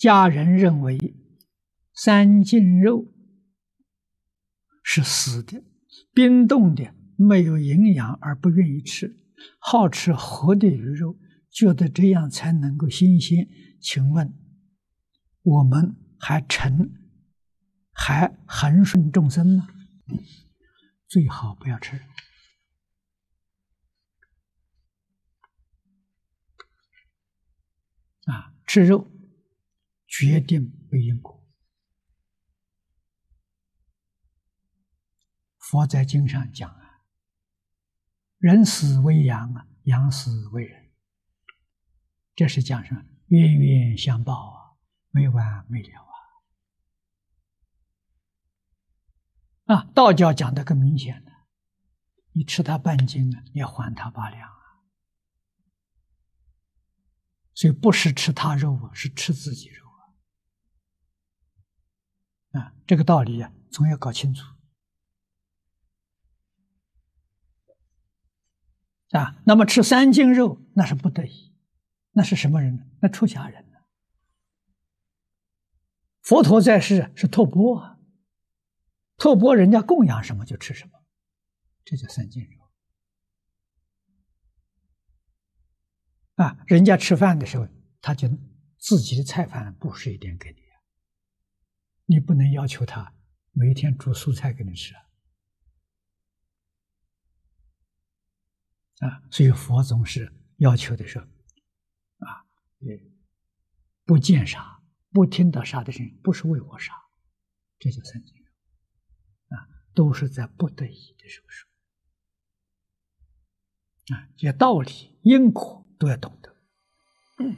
家人认为三斤肉是死的、冰冻的，没有营养而不愿意吃，好吃活的鱼肉，觉得这样才能够新鲜。请问我们还成还恒顺众生吗？最好不要吃。啊，吃肉决定不因果。佛在经上讲啊，人死为羊啊，羊死为人，这是讲什么？冤冤相报啊，没完没了啊！啊，道教讲的更明显了，你吃他半斤啊，你要还他八两啊，所以不是吃他肉啊，是吃自己肉啊！这个道理啊，总要搞清楚。啊，那么吃三斤肉那是不得已，那是什么人呢？那出家人呢？佛陀在世是托钵啊，托钵人家供养什么就吃什么，这叫三斤肉。啊，人家吃饭的时候，他就自己的菜饭布施一点给你，你不能要求他每天煮素菜给你吃啊。啊，所以佛总是要求的是，啊，不见杀，不听到杀的声音，不是为我杀，这叫三净，啊，都是在不得已的时候说，啊，这道理因果都要懂得。嗯